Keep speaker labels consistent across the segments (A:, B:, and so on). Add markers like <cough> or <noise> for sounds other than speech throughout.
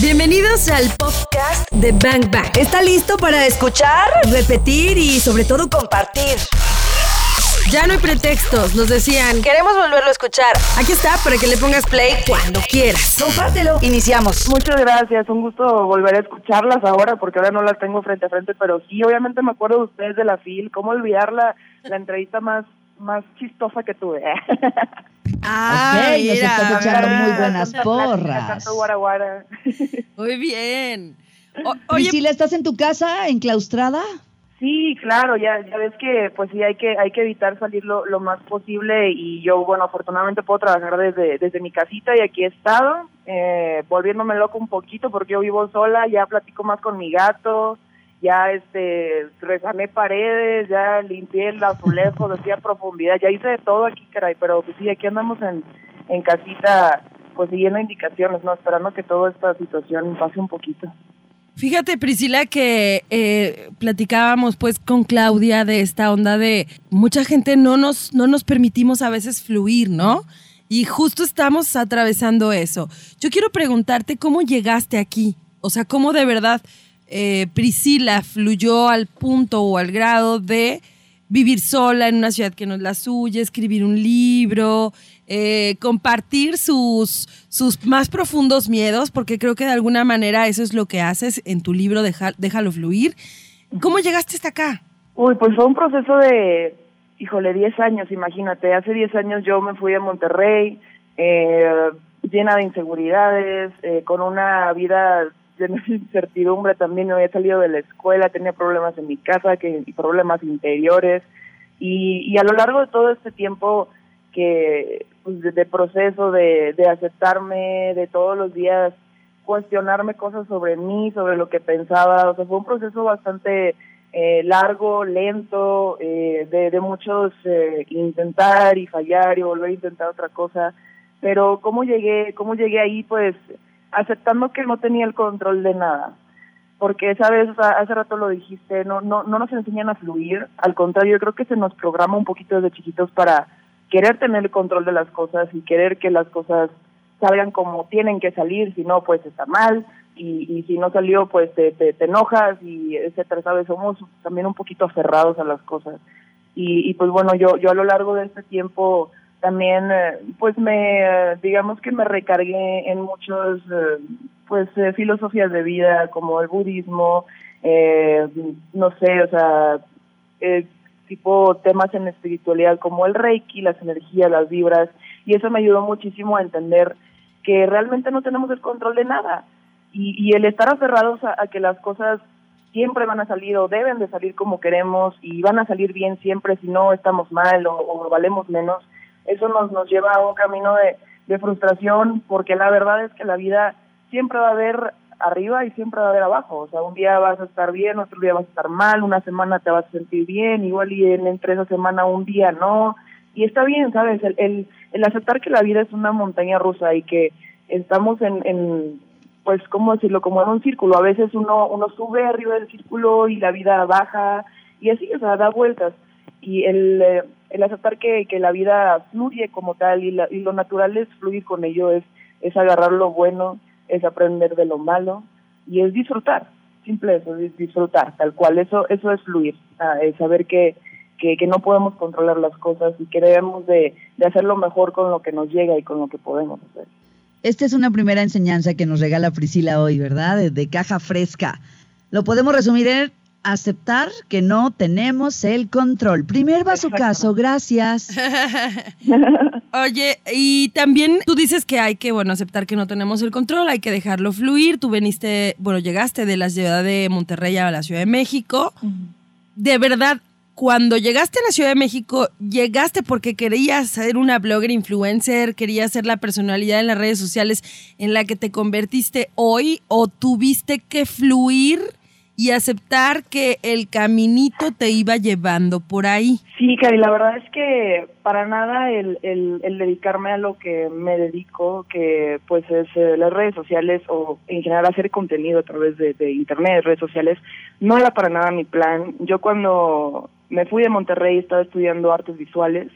A: Bienvenidos al podcast de Bang Bang. ¿Está listo para escuchar, repetir y sobre todo compartir? Ya no hay pretextos, nos decían. Queremos volverlo a escuchar. Aquí está para que le pongas play cuando quieras. Compártelo. Iniciamos.
B: Muchas gracias, un gusto volver a escucharlas ahora porque ahora no las tengo frente a frente, pero sí, obviamente me acuerdo de ustedes de la FIL, cómo olvidar la, la entrevista más, más chistosa que tuve. <laughs>
A: Ah,
C: ok, nos
A: mira,
C: estás echando
A: mira.
C: muy buenas porras.
B: guara guara.
A: Muy bien. O- oye,
C: Priscila, ¿estás en tu casa enclaustrada?
B: Sí, claro, ya, ya ves que pues sí hay que hay que evitar salir lo, lo más posible y yo bueno afortunadamente puedo trabajar desde desde mi casita y aquí he estado eh, volviéndome loco un poquito porque yo vivo sola, ya platico más con mi gato, ya este resané paredes, ya limpié el azulejo, decía profundidad, ya hice de todo aquí, caray, pero pues sí aquí andamos en en casita pues siguiendo indicaciones, no esperando que toda esta situación pase un poquito.
A: Fíjate, Priscila, que eh, platicábamos pues con Claudia de esta onda de mucha gente no nos, no nos permitimos a veces fluir, ¿no? Y justo estamos atravesando eso. Yo quiero preguntarte cómo llegaste aquí. O sea, cómo de verdad eh, Priscila fluyó al punto o al grado de vivir sola en una ciudad que no es la suya, escribir un libro, eh, compartir sus, sus más profundos miedos, porque creo que de alguna manera eso es lo que haces en tu libro Deja- Déjalo Fluir. ¿Cómo llegaste hasta acá?
B: Uy, pues fue un proceso de, híjole, 10 años, imagínate. Hace 10 años yo me fui a Monterrey, eh, llena de inseguridades, eh, con una vida de <laughs> incertidumbre también. Me había salido de la escuela, tenía problemas en mi casa, que, y problemas interiores. Y, a lo largo de todo este tiempo que pues, de, proceso de, aceptarme, de todos los días cuestionarme cosas sobre mí, sobre lo que pensaba, o sea, fue un proceso bastante eh, largo, lento, eh, de, de muchos eh, intentar y fallar y volver a intentar otra cosa, pero cómo llegué, cómo llegué ahí, pues aceptando que no tenía el control de nada, porque o sea, hace rato lo dijiste, no, no, no nos enseñan a fluir, al contrario, yo creo que se nos programa un poquito desde chiquitos para querer tener el control de las cosas y querer que las cosas salgan como tienen que salir, si no, pues está mal, y, y si no salió, pues te, te, te enojas, y etcétera, ¿sabes? Somos también un poquito aferrados a las cosas. Y, y pues bueno, yo, yo a lo largo de este tiempo también, eh, pues me, eh, digamos que me recargué en muchos, eh, pues, filosofías de vida, como el budismo, no sé, o sea, tipo temas en espiritualidad como el reiki, las energías, las vibras, y eso me ayudó muchísimo a entender que realmente no tenemos el control de nada. Y, y el estar aferrados a, a que las cosas siempre van a salir o deben de salir como queremos y van a salir bien siempre si no estamos mal o, o valemos menos, eso nos, nos lleva a un camino de, de frustración porque la verdad es que la vida siempre va a haber arriba y siempre va a haber abajo. O sea, un día vas a estar bien, otro día vas a estar mal, una semana te vas a sentir bien, igual y en, entre esa semana un día no. Y está bien, ¿sabes? El, el, el aceptar que la vida es una montaña rusa y que estamos en, en, pues, ¿cómo decirlo? Como en un círculo. A veces uno, uno sube arriba del círculo y la vida baja y así, o sea, da vueltas. Y el, eh, el aceptar que, que la vida fluye como tal y, la, y lo natural es fluir con ello, es, es agarrar lo bueno, es aprender de lo malo y es disfrutar, simple eso, es disfrutar, tal cual, eso eso es fluir, es saber que, que, que no podemos controlar las cosas y que debemos de, de hacerlo mejor con lo que nos llega y con lo que podemos hacer.
C: Esta es una primera enseñanza que nos regala Priscila hoy, ¿verdad? De, de caja fresca. Lo podemos resumir en aceptar que no tenemos el control. Primer va su caso, gracias. <laughs>
A: Oye, y también tú dices que hay que, bueno, aceptar que no tenemos el control, hay que dejarlo fluir. Tú veniste, bueno, llegaste de la ciudad de Monterrey a la Ciudad de México. De verdad, cuando llegaste a la Ciudad de México, llegaste porque querías ser una blogger influencer, querías ser la personalidad en las redes sociales en la que te convertiste hoy o tuviste que fluir y aceptar que el caminito te iba llevando por ahí.
B: Sí, Cari, la verdad es que para nada el, el, dedicarme a lo que me dedico, que pues es eh, las redes sociales o en general hacer contenido a través de, de internet, redes sociales, no era para nada mi plan. Yo cuando me fui de Monterrey estaba estudiando artes visuales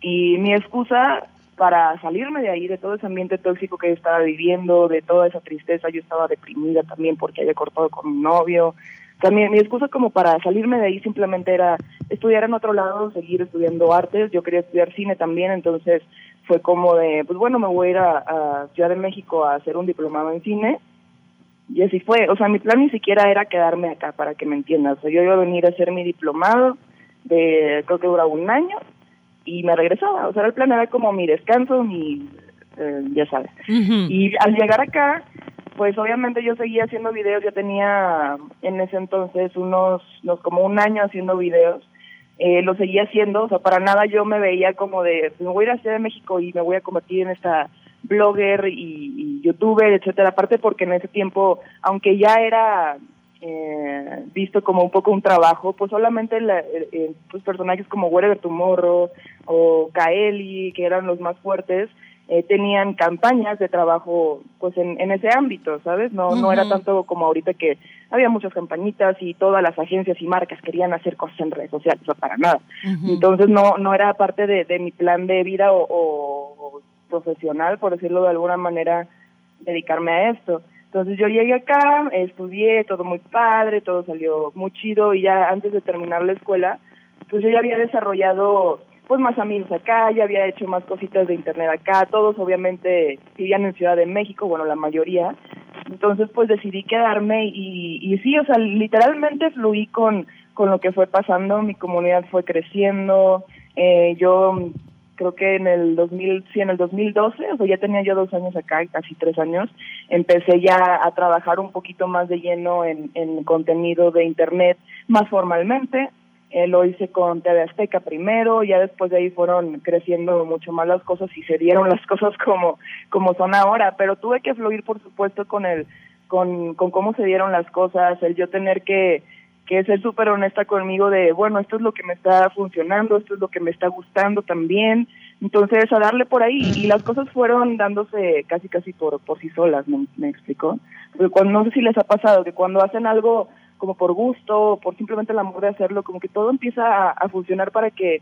B: y mi excusa para salirme de ahí, de todo ese ambiente tóxico que yo estaba viviendo, de toda esa tristeza, yo estaba deprimida también porque había cortado con un novio. También mi excusa como para salirme de ahí simplemente era estudiar en otro lado, seguir estudiando artes, yo quería estudiar cine también, entonces fue como de, pues bueno, me voy a ir a, Ciudad de México a hacer un diplomado en cine. Y así fue, o sea, mi plan ni siquiera era quedarme acá, para que me entiendas, o sea, yo iba a venir a hacer mi diplomado, de creo que duraba un año, y me regresaba. O sea, el plan era como mi descanso, mi, eh, ya sabes. Y al llegar acá, pues obviamente yo seguía haciendo videos, ya tenía en ese entonces unos, unos como un año haciendo videos. Eh, lo seguía haciendo, o sea, para nada yo me veía como de, me voy a ir a Ciudad de México y me voy a convertir en esta blogger y, y youtuber, etcétera. Aparte porque en ese tiempo, aunque ya era eh, visto como un poco un trabajo, pues solamente la, eh, eh, pues personajes como Wherever Tomorrow o Kaeli, que eran los más fuertes, eh, tenían campañas de trabajo pues en, en ese ámbito, ¿sabes? No, no era tanto como ahorita que había muchas campañitas y todas las agencias y marcas querían hacer cosas en redes sociales, o para nada. Entonces no, no era parte de, de mi plan de vida o, o profesional, por decirlo de alguna manera, dedicarme a esto. Entonces yo llegué acá, estudié, todo muy padre, todo salió muy chido y ya antes de terminar la escuela, pues yo ya había desarrollado pues más amigos acá, ya había hecho más cositas de internet acá, todos obviamente vivían en Ciudad de México, bueno, la mayoría. Entonces pues decidí quedarme y, y sí, o sea, literalmente fluí con, con lo que fue pasando, mi comunidad fue creciendo, eh, yo creo que en el 2000, sí, en el 2012, o sea, ya tenía yo dos años acá, casi tres años, empecé ya a trabajar un poquito más de lleno en, en contenido de internet más formalmente. Eh, lo hice con TV Azteca primero, ya después de ahí fueron creciendo mucho más las cosas y se dieron las <laughs> cosas como, como son ahora, pero tuve que fluir, por supuesto, con el, con, con cómo se dieron las cosas, el yo tener que, que ser súper honesta conmigo de, bueno, esto es lo que me está funcionando, esto es lo que me está gustando también. Entonces, a darle por ahí. Y las cosas fueron dándose casi, casi por, por sí solas, ¿me, me explicó? Porque cuando, no sé si les ha pasado, que cuando hacen algo como por gusto, por simplemente el amor de hacerlo, como que todo empieza a, a funcionar para que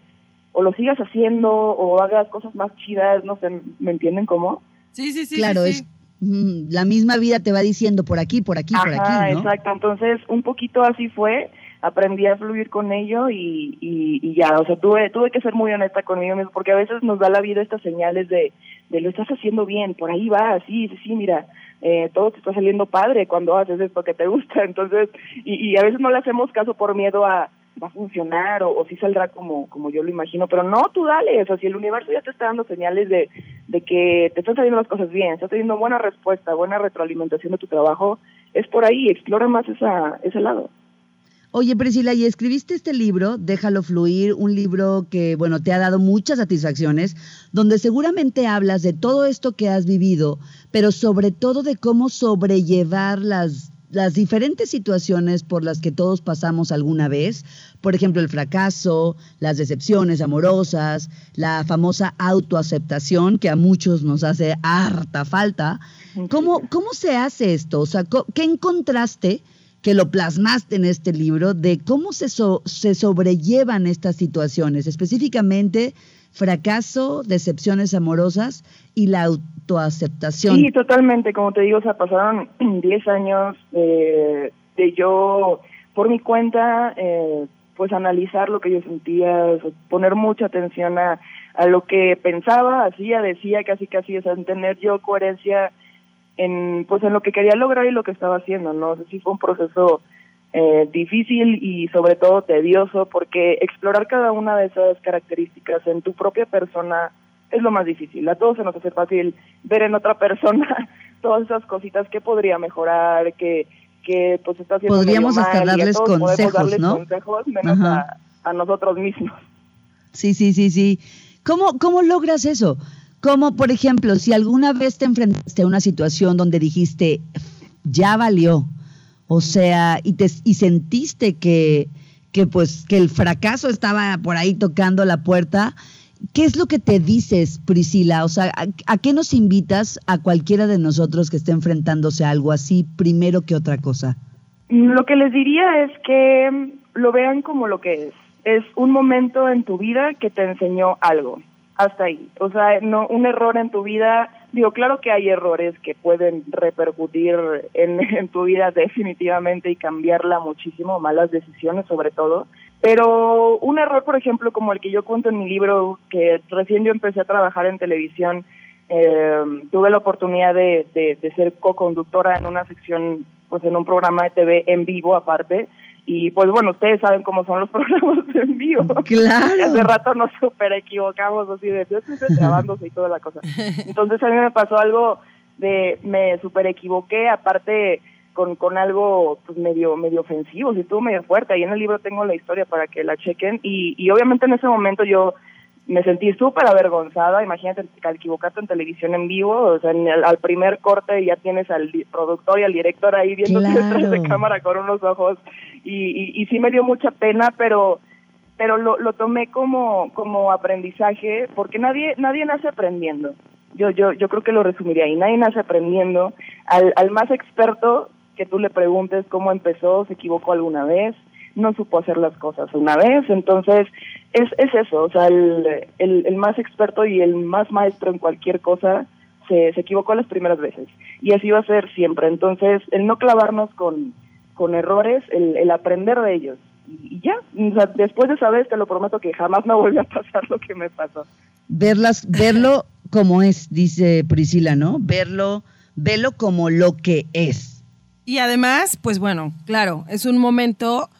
B: o lo sigas haciendo o hagas cosas más chidas, no sé, ¿me entienden cómo?
A: Sí, sí, sí.
C: Claro,
A: sí,
C: es
A: sí.
C: La misma vida te va diciendo por aquí, por aquí, por aquí, ¿no?
B: exacto. Entonces, un poquito así fue. Aprendí a fluir con ello y, y, y ya, o sea, tuve, tuve que ser muy honesta conmigo mismo, porque a veces nos da la vida estas señales de, de lo estás haciendo bien, por ahí va, sí, sí, sí, mira, eh, todo te está saliendo padre cuando haces esto que te gusta, <laughs> entonces, y, y a veces no le hacemos caso por miedo a, va a funcionar o, si saldrá como, como yo lo imagino, pero no, tú dale, o sea, si el universo ya te está dando señales de, de que te están saliendo las cosas bien, estás teniendo buena respuesta, buena retroalimentación de tu trabajo, es por ahí, explora más esa, ese lado.
C: Oye, Priscila, y escribiste este libro, Déjalo Fluir, un libro que, bueno, te ha dado muchas satisfacciones, donde seguramente hablas de todo esto que has vivido, pero sobre todo de cómo sobrellevar las, las diferentes situaciones por las que todos pasamos alguna vez. Por ejemplo, el fracaso, las decepciones amorosas, la famosa autoaceptación que a muchos nos hace harta falta. ¿Cómo, cómo se hace esto? O sea, ¿qué encontraste? que lo plasmaste en este libro de cómo se, so- se sobrellevan estas situaciones, específicamente fracaso, decepciones amorosas y la autoaceptación.
B: Sí, totalmente, como te digo, o pasaron <clears throat> 10 años de, de yo, por mi cuenta, eh, pues analizar lo que yo sentía, poner mucha atención a, a lo que pensaba, hacía, decía, casi casi, o sea, tener yo coherencia en pues en lo que quería lograr y lo que estaba haciendo, ¿no? O sea, sí fue un proceso eh, difícil y sobre todo tedioso porque explorar cada una de esas características en tu propia persona es lo más difícil. A todos se nos hace fácil ver en otra persona <laughs> todas esas cositas que podría mejorar, que que pues está haciendo
C: Podríamos
B: medio
C: hasta
B: mal, y a
C: darles
B: todos
C: consejos,
B: darles
C: ¿no?
B: consejos menos a, a nosotros mismos.
C: Sí, sí, sí, sí. ¿Cómo, ¿Cómo logras eso? Como, por ejemplo, si alguna vez te enfrentaste a una situación donde dijiste, ya valió, o sea, y, te, y sentiste que, que, pues, que el fracaso estaba por ahí tocando la puerta, ¿qué es lo que te dices, Priscila? O sea, ¿a, qué nos invitas a cualquiera de nosotros que esté enfrentándose a algo así primero que otra cosa?
B: Lo que les diría es que mm, lo vean como lo que es. Es un momento en tu vida que te enseñó algo. hasta ahí. O sea, no un error en tu vida, digo, claro que hay errores que pueden repercutir <laughs> en, tu vida definitivamente y cambiarla muchísimo, malas decisiones sobre todo, pero un error, por ejemplo, como el que yo cuento en mi libro, que recién yo empecé a trabajar en televisión, eh, tuve la oportunidad de, de, de ser co-conductora en una sección, pues en un programa de TV en vivo aparte, y pues bueno, ustedes saben cómo son los <laughs> programas en vivo.
C: Claro.
B: Hace rato nos super equivocamos así de, yo estoy grabándose y toda la cosa. <laughs> Entonces a mí me pasó algo de, me super equivoqué, aparte con, con algo pues medio medio ofensivo, si estuvo medio fuerte. Ahí en el libro tengo la historia para que la chequen y, y obviamente en ese momento yo me sentí súper avergonzada, imagínate al equivocarte en televisión en vivo, o sea, en el, al primer corte ya tienes al productor y al director ahí viendo
C: Claro. <laughs>
B: detrás de cámara con unos ojos y, y, y sí me dio mucha pena, pero pero lo, lo tomé como como aprendizaje porque nadie nadie nace aprendiendo. Yo yo yo creo que lo resumiría ahí, nadie nace aprendiendo. Al, al más experto que tú le preguntes cómo empezó, se equivocó alguna vez, no supo hacer las cosas una vez, entonces es, es eso, o sea, el, el, el más experto y el más maestro en cualquier cosa se, se equivocó las primeras veces y así va a ser siempre, entonces el no clavarnos con, con errores, el, el aprender de ellos y, ya, o sea, después de esa vez te lo prometo que jamás me vuelve a pasar lo que me pasó.
C: Verlas, verlo como es, dice Priscila, ¿no? Verlo, verlo como lo que es.
A: Y además, pues bueno, claro, es un momento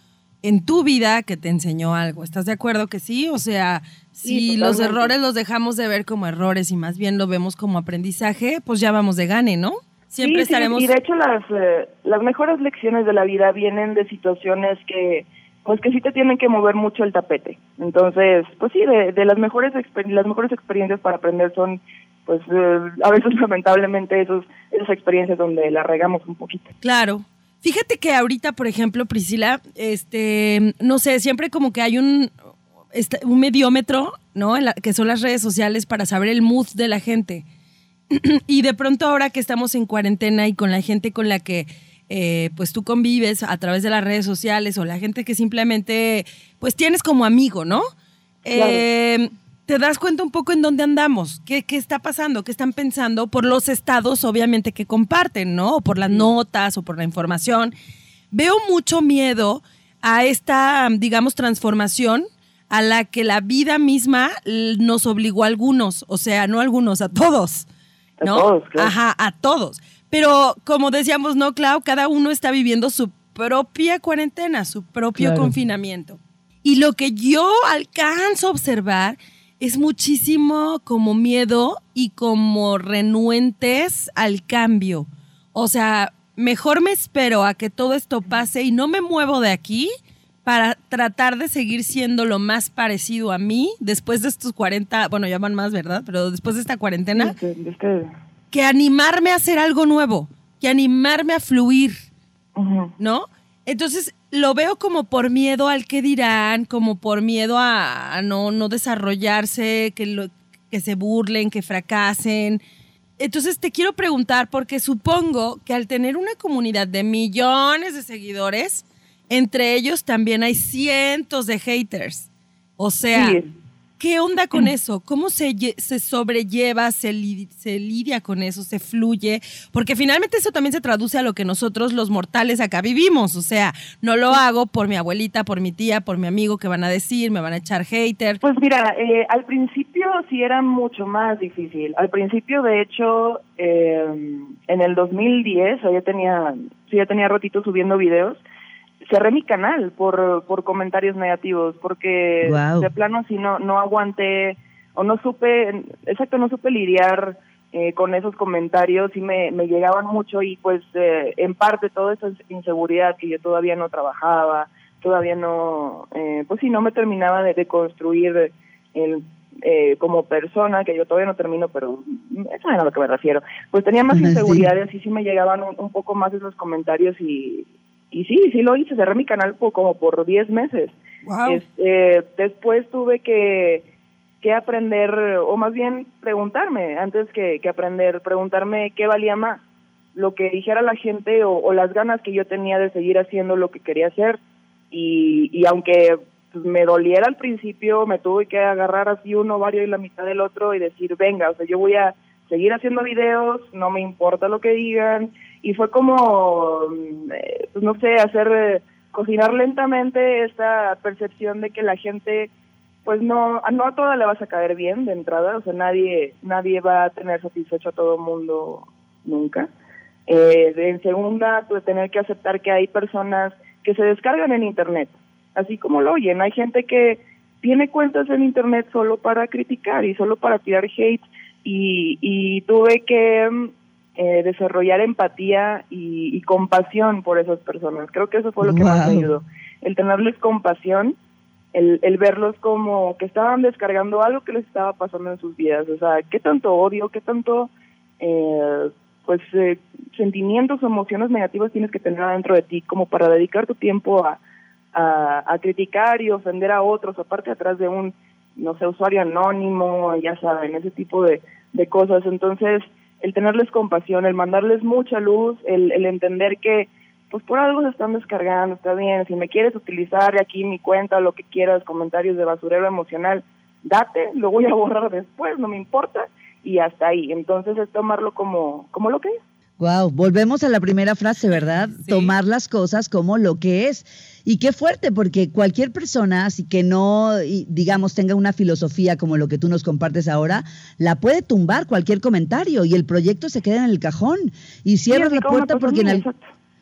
A: en tu vida que te enseñó algo. ¿Estás de acuerdo que sí? O sea, si
B: Sí,
A: los errores los dejamos de ver como errores y más bien lo vemos como aprendizaje, pues ya vamos de gane, ¿no? Siempre
B: Sí, sí,
A: estaremos...
B: y de hecho las, eh, las mejores lecciones de la vida vienen de situaciones que pues que sí te tienen que mover mucho el tapete. Entonces, pues sí, de, de las mejores las mejores experiencias para aprender son pues eh, a veces <laughs> lamentablemente esos esas experiencias donde la regamos un poquito.
A: Claro. Fíjate que ahorita, por ejemplo, Priscila, este, no sé, siempre como que hay un, este, un mediómetro, ¿no? En la- que son las redes sociales para saber el mood de la gente. <clears throat> y de pronto ahora que estamos en cuarentena y con la gente con la que eh, pues tú convives a través de las redes sociales o la gente que simplemente pues tienes como amigo, ¿no? Eh, te das cuenta un poco en dónde andamos, qué, qué está pasando, qué están pensando por los estados obviamente que comparten, ¿no? O por las notas o por la información. Veo mucho miedo a esta, digamos, transformación a la que la vida misma nos obligó a algunos, o sea, no a algunos, a todos.
B: A
A: ¿no?
B: todos, claro.
A: Ajá, a todos. Pero como decíamos, ¿no, Clau? Cada uno está viviendo su propia cuarentena, su propio
C: Claro.
A: confinamiento. Y lo que yo alcanzo a observar es muchísimo como miedo y como renuentes al cambio. O sea, mejor me espero a que todo esto pase y no me muevo de aquí para tratar de seguir siendo lo más parecido a mí después de estos 40, bueno, ya van más, ¿verdad? Pero después de esta cuarentena, que animarme a hacer algo nuevo, que animarme a fluir. ¿no? Entonces lo veo como por miedo al que dirán, como por miedo a, no, no desarrollarse, que, lo- que se burlen, que fracasen. Entonces te quiero preguntar, porque supongo que al tener una comunidad de millones de seguidores, entre ellos también hay cientos de haters. O sea. ¿Qué onda con eso? ¿Cómo se, se sobrelleva, se, li- se lidia con eso, se fluye? Porque finalmente eso también se traduce a lo que nosotros los mortales acá vivimos. O sea, no lo hago por mi abuelita, por mi tía, por mi amigo que van a decir, me van a echar hater.
B: Pues mira, eh, al principio sí era mucho más difícil. Al principio, de hecho, eh, en el 2010, o sea, ya tenía, sí, ya tenía ratito subiendo videos, cerré mi canal por, por comentarios negativos, porque de plano sí no, no aguanté, o no supe, exacto, no supe lidiar eh, con esos comentarios y me, me llegaban mucho y pues eh, en parte toda esa inseguridad que yo todavía no trabajaba, todavía no, eh, pues sí, no me terminaba de, de construir el, eh, como persona, que yo todavía no termino, pero eso es a lo que me refiero. Pues tenía más <laughs>
C: Sí.
B: inseguridades y sí me llegaban un, un poco más esos comentarios y, y sí, sí lo hice, cerré mi canal por, como por 10 meses.
A: Wow.
B: Este, después tuve que, que aprender, o más bien preguntarme, antes que, que aprender, preguntarme qué valía más, lo que dijera la gente o, o las ganas que yo tenía de seguir haciendo lo que quería hacer. Y, y aunque pues, me doliera al principio, me tuve que agarrar así uno ovario y la mitad del otro y decir, venga, o sea, yo voy a seguir haciendo videos, no me importa lo que digan, y fue como, mm, eh, pues no sé, hacer, eh, cocinar lentamente esta percepción de que la gente, pues no, no a toda le vas a caer bien de entrada, o sea, nadie, nadie va a tener satisfecho a todo mundo nunca. Eh, en segunda, pues tener que aceptar que hay personas que se descargan en Internet, así como lo oyen. Hay gente que tiene cuentas en Internet solo para criticar y solo para tirar hate y, y tuve que mm, eh, desarrollar empatía y, compasión por esas personas. Creo que eso fue lo que más me ayudó. El tenerles compasión, el, el verlos como que estaban descargando algo que les estaba pasando en sus vidas. O sea, qué tanto odio, qué tanto... Eh, pues eh, sentimientos o emociones negativas tienes que tener adentro de ti como para dedicar tu tiempo a, a, criticar y ofender a otros, aparte atrás de un, no sé, usuario anónimo, ya saben, ese tipo de, de cosas. Entonces, el tenerles compasión, el mandarles mucha luz, el, el entender que pues por algo se están descargando, está bien, si me quieres utilizar aquí mi cuenta, lo que quieras, comentarios de basurero emocional, date, lo voy a <laughs> borrar después, no me importa, y hasta ahí. Entonces es tomarlo como, como lo que es.
C: Wow, volvemos a la primera frase, ¿verdad? Tomar las cosas como lo que es. Y qué fuerte, porque cualquier persona, así que no, digamos, tenga una filosofía como lo que tú nos compartes ahora, la puede tumbar cualquier comentario y el proyecto se queda en el cajón. Y cierras la puerta porque en el...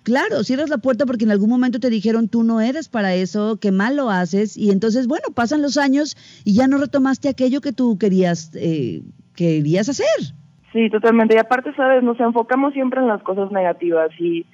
C: Claro, cierras la puerta porque en algún momento te dijeron tú no eres para eso, que mal lo haces, y entonces, bueno, pasan los años y ya no retomaste aquello que tú querías, eh, querías hacer.
B: Sí, totalmente. Y aparte, sabes, nos enfocamos siempre en las cosas negativas y,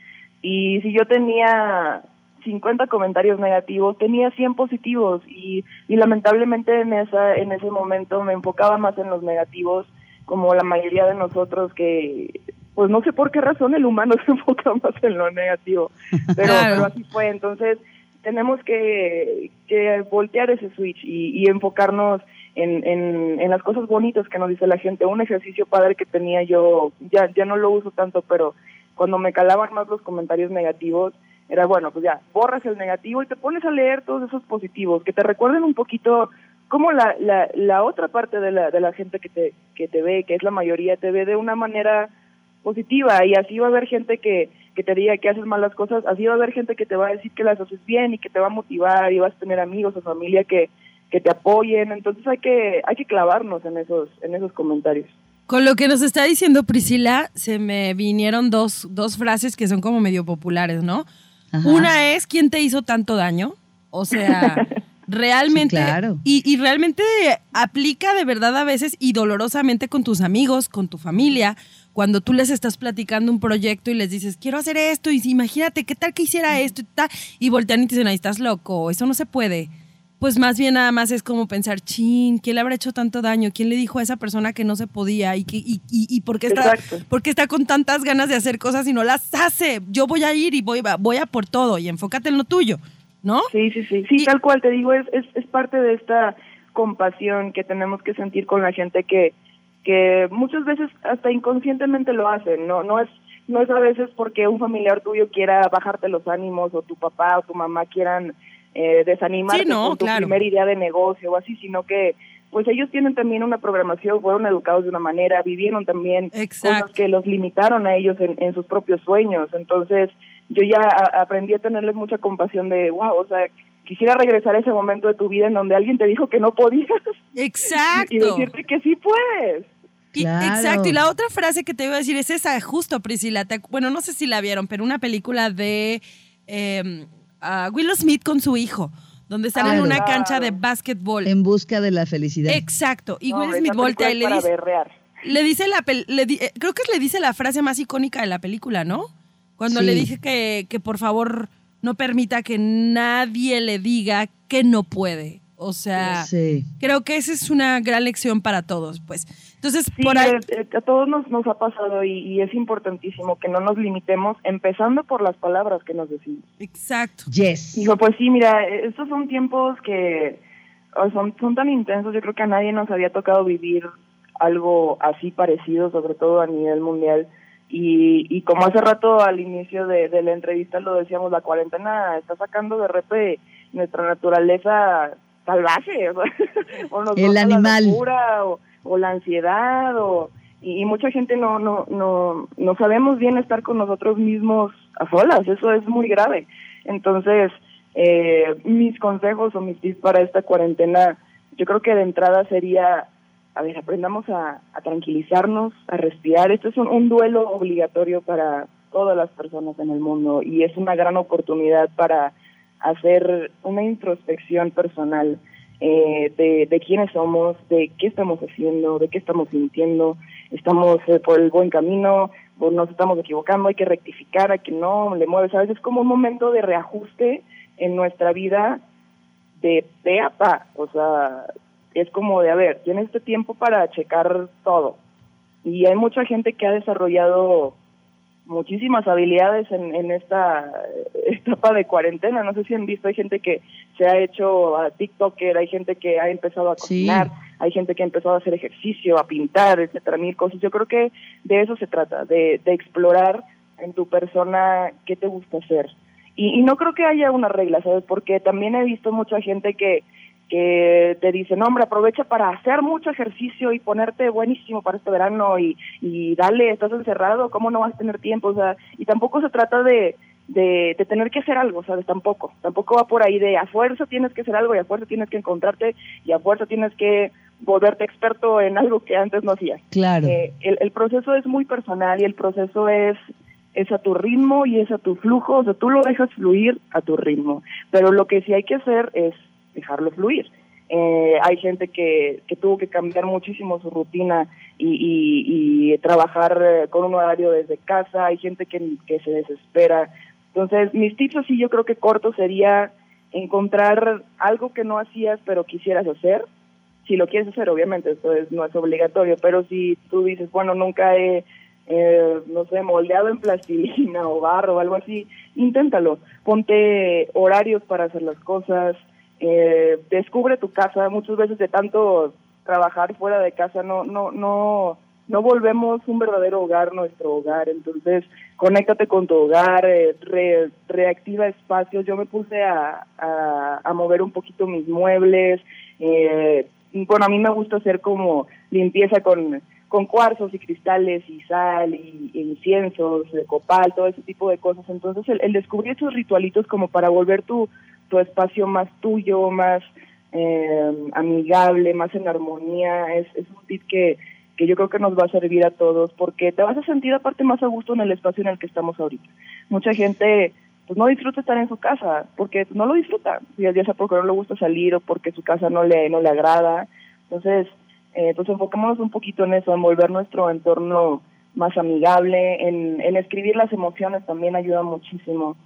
B: y si yo tenía 50 comentarios negativos, tenía 100 positivos y, y lamentablemente en esa en ese momento me enfocaba más en los negativos como la mayoría de nosotros que pues no sé por qué razón el humano <laughs> se enfoca más en lo negativo, <laughs> pero, así fue. Entonces tenemos que, que voltear ese switch y, y enfocarnos en, en, en las cosas bonitas que nos dice la gente. Un ejercicio padre que tenía yo, ya, ya no lo uso tanto, pero cuando me calaban más los comentarios negativos, era bueno, pues ya, borras el negativo y te pones a leer todos esos positivos, que te recuerden un poquito cómo la, la, la otra parte de la, de la gente que te, que te ve, que es la mayoría, te ve de una manera positiva y así va a haber gente que, que te diga que haces mal las cosas, así va a haber gente que te va a decir que las haces bien y que te va a motivar y vas a tener amigos o familia que, que te apoyen, entonces hay que hay que clavarnos en esos en esos comentarios.
A: Con lo que nos está diciendo Priscila, se me vinieron dos, dos frases que son como medio populares, ¿no? Una es, ¿quién te hizo tanto daño? O sea, <laughs> realmente... claro. y, y, realmente aplica de verdad a veces y dolorosamente con tus amigos, con tu familia, cuando tú les estás platicando un proyecto y les dices, quiero hacer esto, y imagínate, ¿qué tal que hiciera esto? Y, tal, y voltean y te dicen, ahí estás loco, eso no se puede pues más bien nada más es como pensar, chin, ¿quién le habrá hecho tanto daño? ¿Quién le dijo a esa persona que no se podía? ¿Y, que, y, y, por, qué está, por qué está con tantas ganas de hacer cosas y no las hace? Yo voy a ir y voy, voy a por todo y enfócate en lo tuyo, ¿no?
B: Sí, sí, sí, sí, tal cual te digo, es, es, es parte de esta compasión que tenemos que sentir con la gente que, que muchas veces hasta inconscientemente lo hacen, no, no es no es a veces porque un familiar tuyo quiera bajarte los ánimos o tu papá o tu mamá quieran eh, desanimarte con tu primera idea de negocio o así, sino que pues ellos tienen también una programación, fueron educados de una manera, vivieron también cosas que los limitaron a ellos en, en sus propios sueños. Entonces, yo ya aprendí a tenerles mucha compasión de, wow, o sea, quisiera regresar a ese momento de tu vida en donde alguien te dijo que no podías.
A: Exacto.
B: y decirte que sí puedes.
A: Exacto, y la otra frase que te iba a decir es esa, justo Priscila, bueno, no sé si la vieron, pero una película de... Eh, a Will Smith con su hijo, donde están en una cancha de básquetbol.
C: En busca de la felicidad.
A: Exacto. Y Will Smith voltea y le dice. Le dice la. Le eh, creo que le dice la frase más icónica de la película, ¿no? Cuando le dije que, que por favor no permita que nadie le diga que no puede. O sea, creo que esa es una gran lección para todos, pues. Entonces, por ahí...
B: Eh, a todos nos, nos ha pasado y, es importantísimo que no nos limitemos, empezando por las palabras que nos decimos.
A: Exacto.
C: Yes.
B: Dijo, pues sí, mira, estos son tiempos que son, son tan intensos, yo creo que a nadie nos había tocado vivir algo así parecido, sobre todo a nivel mundial. Y, y como hace rato al inicio de, de la entrevista lo decíamos, la cuarentena está sacando de repente nuestra naturaleza salvaje, <laughs> o, nos
C: el animal.
B: La locura, o, la ansiedad, o, y, mucha gente no, no, no, no sabemos bien estar con nosotros mismos a solas, eso es muy grave. Entonces, eh, mis consejos o mis tips para esta cuarentena, yo creo que de entrada sería, a ver, aprendamos a, tranquilizarnos, a respirar. Esto es un, duelo obligatorio para todas las personas en el mundo y es una gran oportunidad para hacer una introspección personal eh, de, quiénes somos, de qué estamos haciendo, de qué estamos sintiendo, estamos eh, por el buen camino, o nos estamos equivocando, hay que rectificar, a que no le mueves. Veces es como un momento de reajuste en nuestra vida de pe a pa. O sea, es como de, a ver, tienes este tiempo para checar todo. Y hay mucha gente que ha desarrollado muchísimas habilidades en, en esta etapa de cuarentena. No sé si han visto, hay gente que se ha hecho a TikToker, hay gente que ha empezado a cocinar, hay gente que ha empezado a hacer ejercicio, a pintar, etcétera, mil cosas. Yo creo que de eso se trata, de, de explorar en tu persona qué te gusta hacer. Y, y no creo que haya una regla, ¿sabes? Porque también he visto mucha gente que que te dicen, hombre, aprovecha para hacer mucho ejercicio y ponerte buenísimo para este verano y, y dale, estás encerrado, ¿cómo no vas a tener tiempo? O sea, y tampoco se trata de, de, de, tener que hacer algo, ¿sabes? Tampoco, tampoco va por ahí de a fuerza tienes que hacer algo y a fuerza tienes que encontrarte y a fuerza tienes que volverte experto en algo que antes no hacías.
C: Claro.
B: Eh, el, el proceso es muy personal y el proceso es es a tu ritmo y es a tu flujo, o sea, tú lo dejas fluir a tu ritmo, pero lo que sí hay que hacer es dejarlo fluir. Eh, hay gente que, que tuvo que cambiar muchísimo su rutina y, y, trabajar eh, con un horario desde casa, hay gente que, que se desespera. Entonces, mis tips así yo creo que corto sería encontrar algo que no hacías pero quisieras hacer. Si lo quieres hacer, obviamente, esto es, no es obligatorio, pero si tú dices, bueno, nunca he, eh, no sé, moldeado en plastilina <laughs> o barro o algo así, inténtalo. Ponte horarios para hacer las cosas, eh, descubre tu casa. Muchas veces de tanto trabajar fuera de casa no, no, no, no volvemos un verdadero hogar nuestro hogar. Entonces, conéctate con tu hogar, eh, reactiva espacios. Yo me puse a, a, mover un poquito mis muebles. Eh, bueno, a mí me gusta hacer como limpieza con con cuarzos y cristales y sal y, inciensos, de copal, todo ese tipo de cosas. Entonces, el, el descubrir esos ritualitos como para volver tu, tu espacio más tuyo, más eh, amigable, más en armonía. Es, es un tip que, que yo creo que nos va a servir a todos porque te vas a sentir aparte más a gusto en el espacio en el que estamos ahorita. Mucha gente pues no disfruta estar en su casa porque no lo disfruta, ya, sea porque no le gusta salir o porque su casa no le, no le agrada. Entonces, eh, pues enfocémonos un poquito en eso, en volver nuestro entorno más amigable, en, en escribir las emociones también ayuda muchísimo.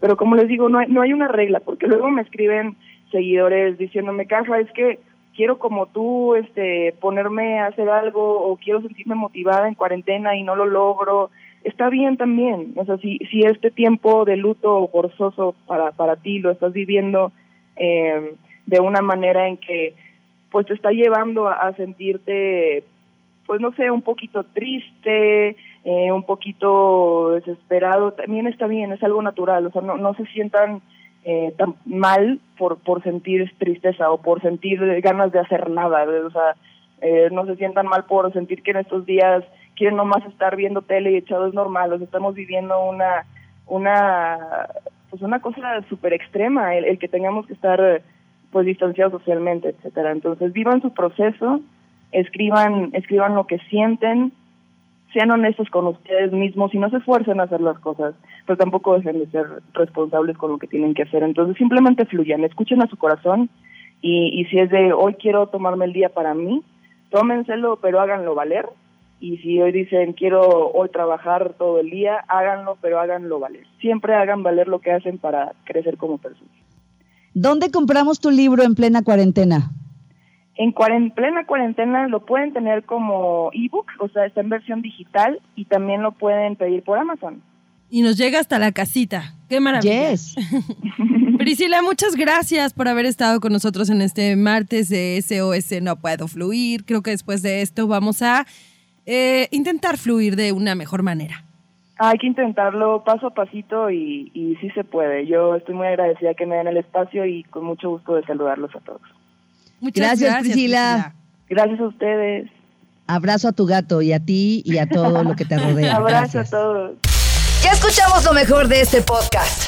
B: Pero como les digo, no hay, no hay una regla, porque luego me escriben seguidores diciéndome, Caja, es que quiero como tú este ponerme a hacer algo o quiero sentirme motivada en cuarentena y no lo logro. Está bien también, o sea, si, si este tiempo de luto forzoso para, para ti lo estás viviendo eh, de una manera en que pues te está llevando a sentirte pues no sé, un poquito triste, eh, un poquito desesperado, también está bien, es algo natural, o sea, no, no se sientan eh, tan mal por, por sentir tristeza o por sentir ganas de hacer nada, o sea, eh, no se sientan mal por sentir que en estos días quieren nomás estar viendo tele y echados normales, estamos viviendo una, una, pues una cosa súper extrema, el, el que tengamos que estar pues distanciados socialmente, etcétera. Entonces vivan su proceso, escriban, escriban lo que sienten, sean honestos con ustedes mismos y no se esfuercen a hacer las cosas, pero tampoco dejen de ser responsables con lo que tienen que hacer. Entonces simplemente fluyan, escuchen a su corazón y, y si es de hoy quiero tomarme el día para mí, tómenselo, pero háganlo valer. Y si hoy dicen quiero hoy trabajar todo el día, háganlo, pero háganlo valer. Siempre hagan valer lo que hacen para crecer como personas.
C: ¿Dónde compramos tu libro en plena cuarentena?
B: En, plena cuarentena lo pueden tener como ebook, o sea, está en versión digital y también lo pueden pedir por Amazon.
A: Y nos llega hasta la casita. ¡Qué maravilla!
C: Yes. <laughs>
A: Priscila, muchas gracias por haber estado con nosotros en este martes de SOS No Puedo Fluir. Creo que después de esto vamos a eh, intentar fluir de una mejor manera.
B: Hay que intentarlo paso a pasito y, y sí se puede. Yo estoy muy agradecida que me den el espacio y con mucho gusto de saludarlos a todos.
A: Muchas
D: Gracias, Priscila.
B: Gracias a ustedes.
D: Abrazo a tu gato y a ti y a todo lo que te rodea.
B: Abrazo
D: Gracias.
B: a todos.
C: Ya escuchamos lo mejor de este podcast.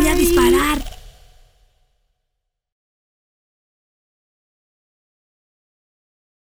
C: voy a disparar.